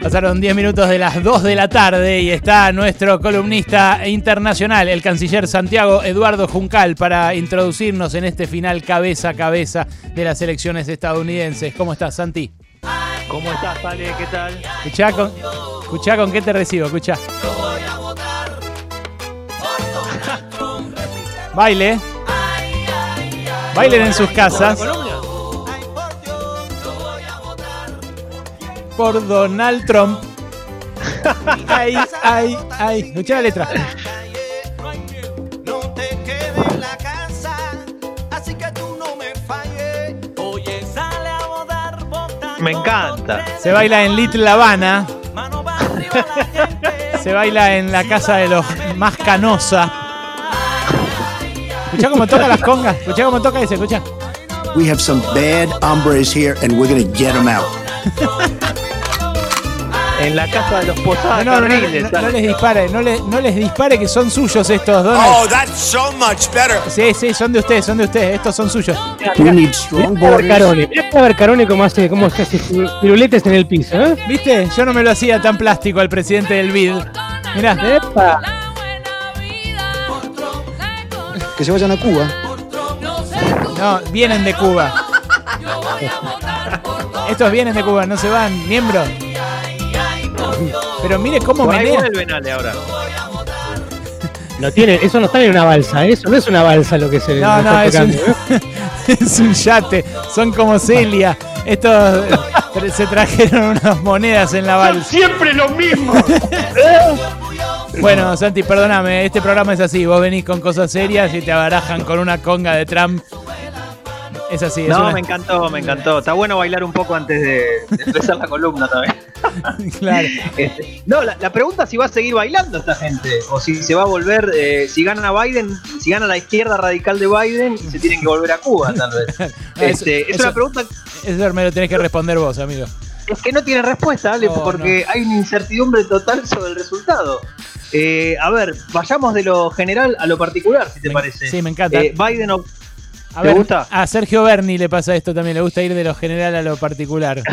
Pasaron 10 minutos de las 2 de la tarde y está nuestro columnista internacional, el canciller Santiago Eduardo Juncal, para introducirnos en este final cabeza a cabeza de las elecciones estadounidenses. ¿Cómo estás, Santi? ¿Cómo estás, Ale? ¿Qué tal? Escuchá con, escuchá con qué te recibo, escuchá. Baile. Bailen en sus casas. Por Donald Trump. Ay, ay, ay. Escuchá la letra. Me falles. Oye, sale a votar, vota. Me encanta. Se baila en Little Habana. Se baila en la casa de los más canosa. Escuchá cómo toca las congas. Escuchá cómo toca ese, escuchá. We have some bad hombres here, and we're gonna get them out. En la casa de los posadas No, no, no, no, les dispare, no, les- no les dispare que son suyos estos dos. Oh, that's so much better. Sí, sí, son de ustedes, son de ustedes, estos son suyos. Strong Mirá a ver borders. Carone, mirá a ver Carone cómo hace, cómo se hace piruletes en el piso, ¿eh? ¿Viste? Yo no me lo hacía tan plástico al presidente del BID. Mirá, Epa. Que se vayan a Cuba. no, vienen de Cuba. Estos vienen de Cuba, no se van, miembro. Pero mire cómo Por ahí menea. vuelven, Ale, ahora. No tiene, eso no está en una balsa, ¿eh? eso no es una balsa lo que se No, no, está es un, tocando, ¿eh? es un yate. Son como Celia. Estos eh, se trajeron unas monedas en la balsa. Siempre lo mismo. Bueno, Santi, perdóname, este programa es así. Vos venís con cosas serias y te abarajan con una conga de Trump. Es así, es No, una- me encantó, me encantó. Está bueno bailar un poco antes de, de empezar la columna también. Claro. Este, no, la, la pregunta es si va a seguir bailando esta gente o si se va a volver, eh, si gana Biden, si gana la izquierda radical de Biden y se tienen que volver a Cuba, tal vez. Este, es una pregunta Eso me lo tenés que responder vos, amigo. es que no tiene respuesta, Ale, No, porque hay una incertidumbre total sobre el resultado. Eh, a ver, vayamos de lo general a lo particular, si te Me- parece. sí, me encanta. Eh, Biden ob- A ¿Te gusta? A Sergio Berni le pasa esto también, le gusta ir de lo general a lo particular.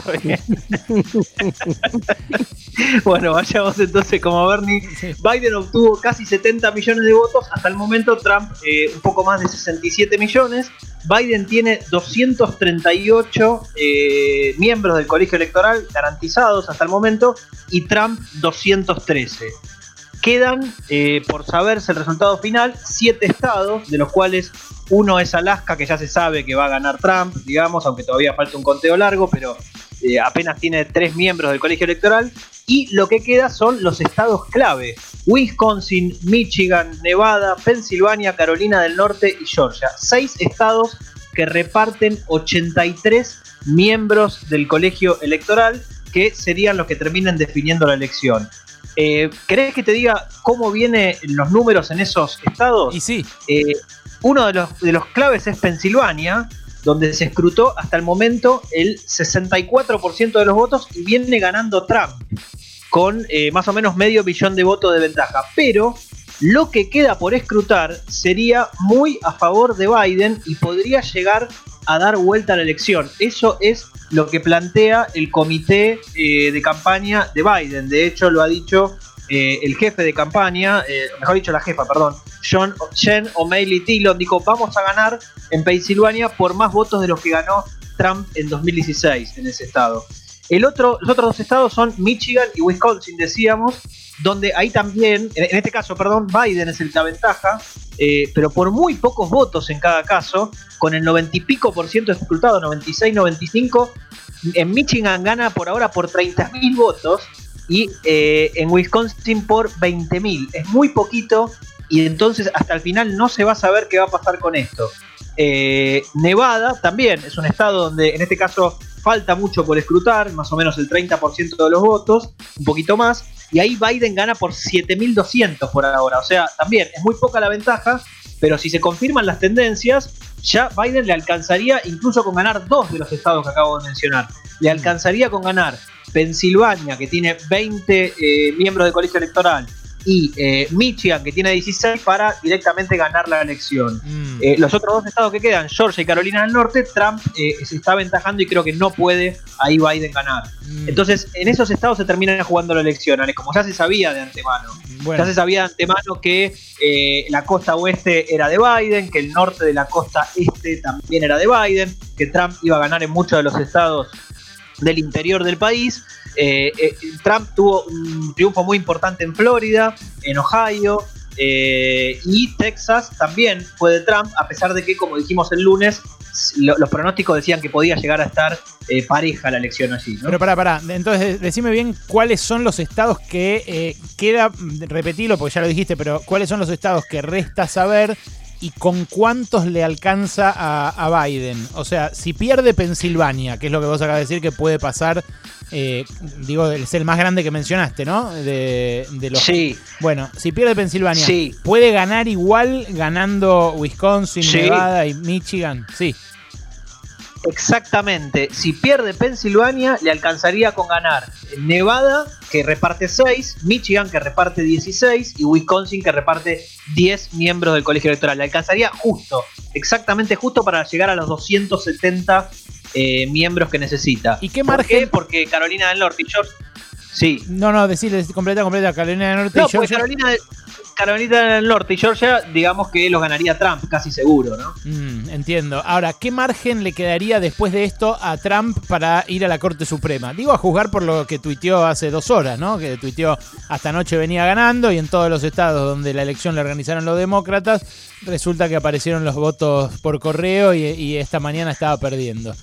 Bueno, vayamos entonces como Bernie. Sí. Biden obtuvo casi 70 millones de votos. Hasta el momento Trump eh, un poco más de 67 millones. Biden tiene 238 eh, miembros del colegio electoral garantizados hasta el momento y Trump 213. Quedan, eh, por saberse el resultado final, siete estados, de los cuales uno es Alaska, que ya se sabe que va a ganar Trump, digamos, aunque todavía falta un conteo largo, pero eh, apenas tiene tres miembros del colegio electoral. Y lo que queda son los estados clave: Wisconsin, Michigan, Nevada, Pensilvania, Carolina del Norte y Georgia. Seis estados que reparten 83 miembros del colegio electoral, que serían los que terminen definiendo la elección. Eh, ¿Querés que te diga cómo vienen los números en esos estados? Y sí, Eh, uno de los, de los claves es Pensilvania, donde se escrutó hasta el momento el 64% de los votos y viene ganando Trump con eh, más o menos medio billón de votos de ventaja. Pero lo que queda por escrutar sería muy a favor de Biden y podría llegar a dar vuelta a la elección. Eso es lo que plantea el comité eh, de campaña de Biden. De hecho, lo ha dicho eh, el jefe de campaña, eh, mejor dicho, la jefa, perdón, John, Jen O'Malley Tillon, dijo: Vamos a ganar en Pensilvania por más votos de los que ganó Trump en 2016 en ese estado. El otro, los otros dos estados son Michigan y Wisconsin, decíamos, donde ahí también, en este caso, perdón, Biden es el que aventaja, eh, pero por muy pocos votos en cada caso, con el 90 y pico por ciento escrutado, 96, 95, en Michigan gana por ahora por 30 mil votos y eh, en Wisconsin por 20 mil. Es muy poquito y entonces hasta el final no se va a saber qué va a pasar con esto. Eh, Nevada también es un estado donde en este caso falta mucho por escrutar, más o menos el 30% de los votos, un poquito más, y ahí Biden gana por 7.200 por ahora, o sea, también es muy poca la ventaja, pero si se confirman las tendencias, ya Biden le alcanzaría incluso con ganar dos de los estados que acabo de mencionar, le alcanzaría con ganar Pensilvania, que tiene 20 eh, miembros del colegio electoral, y eh, Michigan, que tiene 16, para directamente ganar la elección. Mm. Eh, los otros dos estados que quedan, Georgia y Carolina del Norte, Trump eh, se está aventajando y creo que no puede ahí Biden ganar. Mm. Entonces, en esos estados se termina jugando la elección, Ale, como ya se sabía de antemano. Bueno. Ya se sabía de antemano que eh, la costa oeste era de Biden, que el norte de la costa este también era de Biden, que Trump iba a ganar en muchos de los estados del interior del país. Eh, eh, Trump tuvo un triunfo muy importante en Florida, en Ohio eh, y Texas también fue de Trump, a pesar de que, como dijimos el lunes, lo- los pronósticos decían que podía llegar a estar pareja la elección allí. ¿no? Pero pará, pará. Entonces, decime bien cuáles son los estados que queda, repetilo porque ya lo dijiste, pero cuáles son los estados que resta saber y con cuántos le alcanza a, a Biden. O sea, si pierde Pensilvania, que es lo que vos acabas de decir que puede pasar, eh, digo, es el más grande que mencionaste, ¿no? De, de los... Sí, Bueno, si pierde Pensilvania, Sí. ¿puede ganar igual ganando Wisconsin, Sí. Nevada y Michigan? Sí. Exactamente. Si pierde Pensilvania, le alcanzaría con ganar Nevada, que reparte 6, Michigan, que reparte 16, y Wisconsin, que reparte 10 miembros del colegio electoral. Le alcanzaría justo, exactamente justo para llegar a los 270 eh, miembros que necesita. ¿Y qué ¿Por margen? qué? Porque Carolina del Norte y Georgia. Sí. No, no, decirle completa, completa, Carolina del Norte No, y Georgia. Carolina, Carolina del Norte y Georgia, digamos que los ganaría Trump, casi seguro, ¿no? Mm, entiendo. Ahora, ¿qué margen le quedaría después de esto a Trump para ir a la Corte Suprema? Digo a juzgar por lo que tuiteó hace dos horas, ¿no? Que tuiteó hasta anoche venía ganando y en todos los estados donde la elección la organizaron los demócratas, resulta que aparecieron los votos por correo y, y esta mañana estaba perdiendo.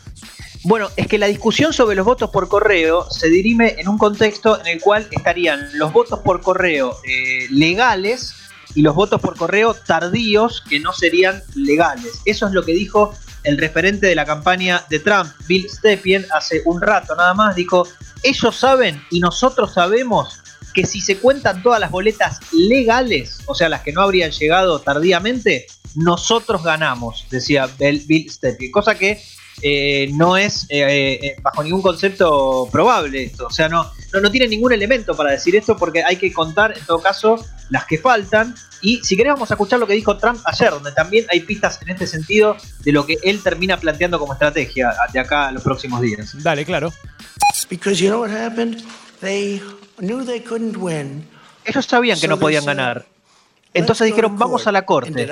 Bueno, es que la discusión sobre los votos por correo se dirime en un contexto en el cual estarían los votos por correo eh, legales y los votos por correo tardíos que no serían legales. Eso es lo que dijo el referente de la campaña de Trump, Bill Stepien, hace un rato nada más. Dijo, ellos saben y nosotros sabemos que si se cuentan todas las boletas legales, o sea, las que no habrían llegado tardíamente, nosotros ganamos, decía Bill, Stepien. Cosa que eh, no es eh, eh, bajo ningún concepto probable esto. O sea, no, no, no tiene ningún elemento para decir esto porque hay que contar en todo caso las que faltan. Y si querés vamos a escuchar lo que dijo Trump ayer, donde también hay pistas en este sentido de lo que él termina planteando como estrategia de acá a los próximos días. Dale, claro. Because you know what happened? They knew they couldn't win. Ellos sabían que no podían ganar. Entonces dijeron, vamos a la corte.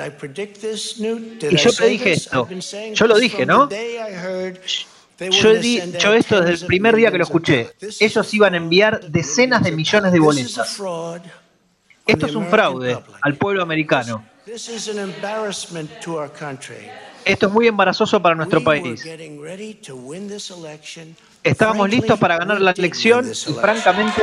Y yo te dije esto. Yo lo dije, ¿no? Yo he dicho esto desde el primer día que lo escuché. Ellos iban a enviar decenas de millones de boletas. Esto es un fraude al pueblo americano. Esto es muy embarazoso para nuestro país. Estábamos listos para ganar la elección y francamente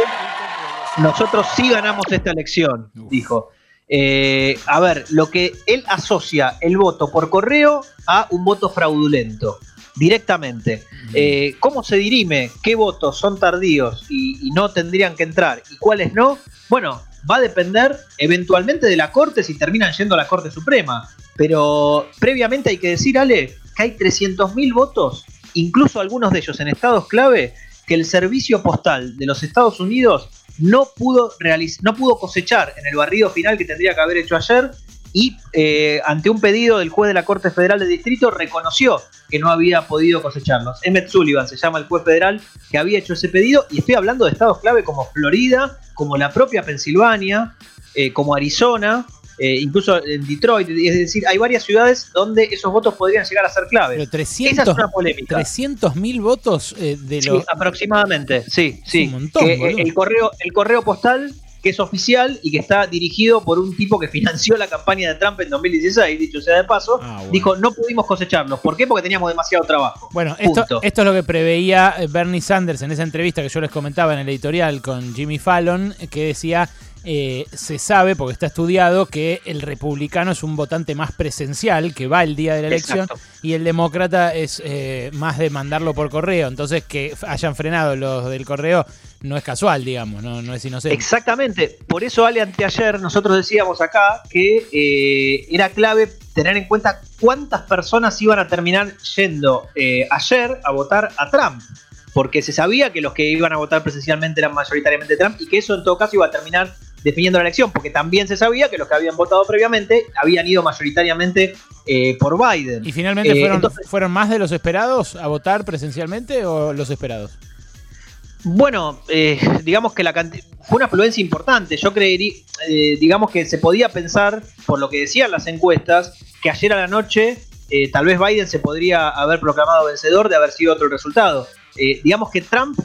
nosotros sí ganamos esta elección, dijo. Eh, a ver, lo que él asocia el voto por correo a un voto fraudulento, directamente. Eh, ¿Cómo se dirime qué votos son tardíos y, y no tendrían que entrar y cuáles no? Bueno, va a depender eventualmente de la Corte si terminan yendo a la Corte Suprema. Pero previamente hay que decir, Ale, que hay 300.000 votos, incluso algunos de ellos en estados clave, que el servicio postal de los Estados Unidos no pudo, realiz- no pudo cosechar en el barrido final que tendría que haber hecho ayer y eh, ante un pedido del juez de la Corte Federal de Distrito reconoció que no había podido cosecharlos. Emmett Sullivan se llama el juez federal que había hecho ese pedido y estoy hablando de estados clave como Florida, como la propia Pensilvania, eh, como Arizona, eh, incluso en Detroit, es decir, hay varias ciudades donde esos votos podrían llegar a ser clave. Pero Esa 300 es una polémica. 300 mil votos eh, de Sí, los... aproximadamente, sí, sí. un montón, Que, eh, el, correo, el correo postal que es oficial y que está dirigido por un tipo que financió la campaña de Trump en 2016, dicho sea de paso, Ah, bueno. dijo no pudimos cosecharlos. ¿Por qué? Porque teníamos demasiado trabajo. Bueno, esto, es lo que preveía Bernie Sanders en esa entrevista que yo les comentaba en el editorial con Jimmy Fallon, que decía, eh, se sabe, porque está estudiado, que el republicano es un votante más presencial, que va el día de la elección, Exacto. y el demócrata es eh, más de mandarlo por correo. Entonces, que hayan frenado los del correo no es casual, digamos, no, no es inocente. Exactamente. Por eso, Ale, anteayer nosotros decíamos acá que eh, era clave tener en cuenta cuántas personas iban a terminar yendo ayer a votar a Trump. Porque se sabía que los que iban a votar presencialmente eran mayoritariamente Trump y que eso en todo caso iba a terminar definiendo la elección, porque también se sabía que los que habían votado previamente habían ido mayoritariamente eh, por Biden. ¿Y finalmente Eh, fueron, entonces- fueron más de los esperados a votar presencialmente o los esperados? Bueno, eh, digamos que la canti- fue una afluencia importante. Yo creería, eh, digamos que se podía pensar, por lo que decían las encuestas, que ayer a la noche eh, tal vez Biden se podría haber proclamado vencedor de haber sido otro resultado. Digamos que Trump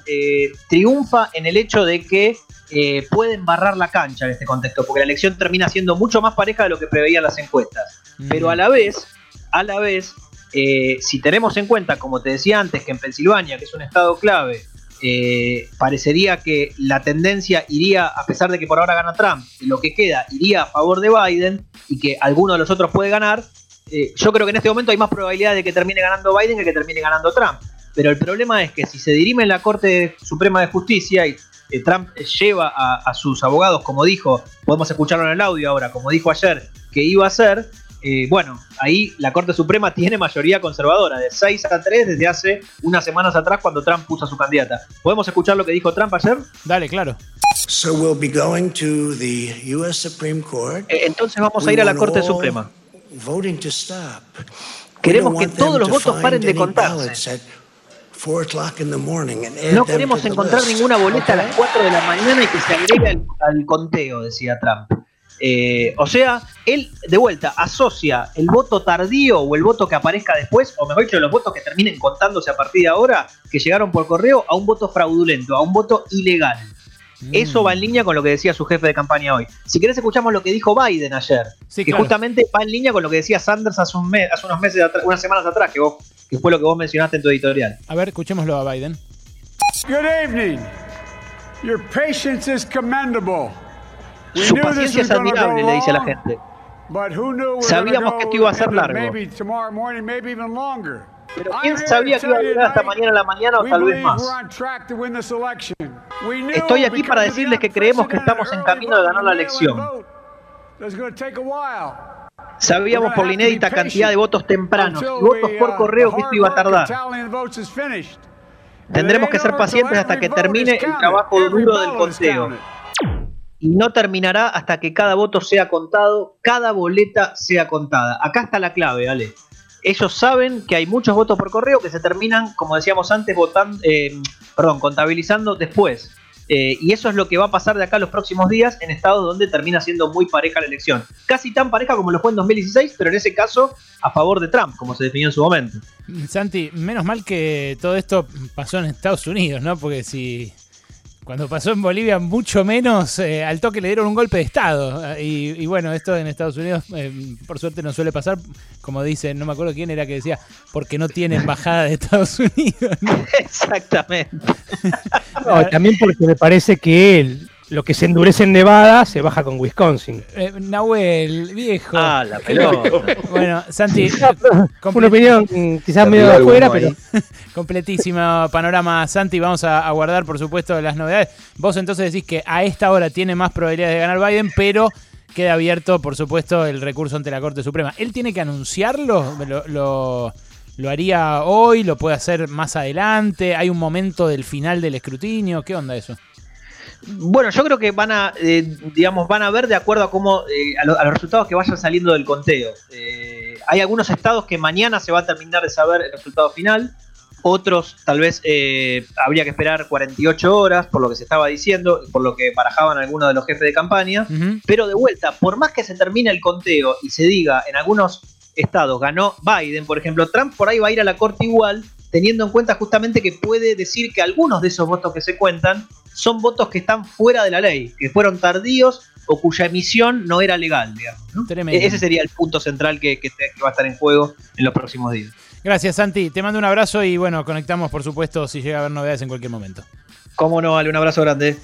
triunfa en el hecho de que eh, puede embarrar la cancha en este contexto, porque la elección termina siendo mucho más pareja de lo que preveían las encuestas. Pero a la vez, a la vez, eh, si tenemos en cuenta, como te decía antes, que en Pensilvania, que es un estado clave, eh, parecería que la tendencia iría, a pesar de que por ahora gana Trump, lo que queda iría a favor de Biden y que alguno de los otros puede ganar, eh, yo creo que en este momento hay más probabilidad de que termine ganando Biden que que termine ganando Trump. Pero el problema es que si se dirime en la Corte Suprema de Justicia y eh, Trump lleva a, a sus abogados, como dijo, podemos escucharlo en el audio ahora, como dijo ayer, que iba a hacer, eh, bueno, ahí la Corte Suprema tiene mayoría conservadora, de 6 a 3 desde hace unas semanas atrás cuando Trump puso a su candidata. ¿Podemos escuchar lo que dijo Trump ayer? Dale, claro. So we'll be going to the U.S. Supreme Court. Eh, entonces vamos a ir a la Corte Suprema. Voting to stop. Queremos que todos los to votos paren de contarse. No queremos encontrar ninguna boleta a las 4 de la mañana y que se agregue al, al conteo, decía Trump. Eh, o sea, él de vuelta asocia el voto tardío o el voto que aparezca después, o mejor dicho, los votos que terminen contándose a partir de ahora, que llegaron por correo, a un voto fraudulento, a un voto ilegal. Eso va en línea con lo que decía su jefe de campaña hoy. Si querés escuchamos lo que dijo Biden ayer, Sí, que claro. justamente va en línea con lo que decía Sanders hace, un mes- hace unos meses, atrás, unas semanas atrás, que, vos, que fue lo que vos mencionaste en tu editorial. A ver, escuchémoslo a Biden. Good evening. Your patience is commendable. We Su paciencia es admirable, le dice a la gente. Sabíamos que esto iba a ser largo. Maybe tomorrow morning, maybe even longer. Pero quién sabía que iba a durar hasta mañana a la mañana o tal vez más. we're on track to win this election. We knew Estoy aquí para decirles que creemos que estamos en camino de ganar la elección. Sabíamos por la inédita cantidad de votos tempranos y votos por uh, correo que esto iba a tardar. Tendremos que ser pacientes hasta que termine el trabajo duro del conteo. Y no terminará hasta que cada voto sea contado, cada boleta sea contada. Acá está la clave, Ale. Ellos saben que hay muchos votos por correo que se terminan, como decíamos antes, votando, eh, perdón, contabilizando después. Eh, y eso es lo que va a pasar de acá los próximos días en estados donde termina siendo muy pareja la elección. Casi tan pareja como lo fue en 2016, pero en ese caso a favor de Trump, como se definió en su momento. Santi, menos mal que todo esto pasó en Estados Unidos, ¿no? Porque si cuando pasó en Bolivia, mucho menos, eh, al toque le dieron un golpe de Estado. Eh, Y, y bueno, esto en Estados Unidos, eh, por suerte, no suele pasar. Como dice, no me acuerdo quién era que decía, porque no tiene embajada de Estados Unidos. ¿no? Exactamente. No, también porque me parece que el- lo que se endurece en Nevada se baja con Wisconsin. Eh, Nahuel, viejo. Ah, la pelota. Bueno, Santi, una opinión quizás medio de afuera, pero completísimo panorama, Santi. Vamos a, a guardar, por supuesto, las novedades. Vos entonces decís que a esta hora tiene más probabilidades de ganar Biden, pero queda abierto, por supuesto, el recurso ante la Corte Suprema. ¿Él tiene que anunciarlo? ¿Lo, lo- lo haría hoy? ¿Lo puede hacer más adelante? ¿Hay un momento del final del escrutinio? ¿Qué onda eso? Bueno, yo creo que van a, eh, digamos, van a ver de acuerdo a cómo, eh, a, lo- a los resultados que vayan saliendo del conteo. Eh, hay algunos estados que mañana se va a terminar de saber el resultado final. Otros, tal vez, eh, habría que esperar 48 horas, por lo que se estaba diciendo, por lo que barajaban algunos de los jefes de campaña. Pero de vuelta, por más que se termine el conteo y se diga en algunos estados ganó Biden, por ejemplo, Trump por ahí va a ir a la corte igual, teniendo en cuenta justamente que puede decir que algunos de esos votos que se cuentan son votos que están fuera de la ley, que fueron tardíos o cuya emisión no era legal, digamos. ¿no? Tremendo. E- Ese sería el punto central que, que te- que va a estar en juego en los próximos días. Gracias, Santi. Te mando un abrazo y bueno, conectamos, por supuesto, si llega a haber novedades en cualquier momento. Cómo no, Ale, un abrazo grande.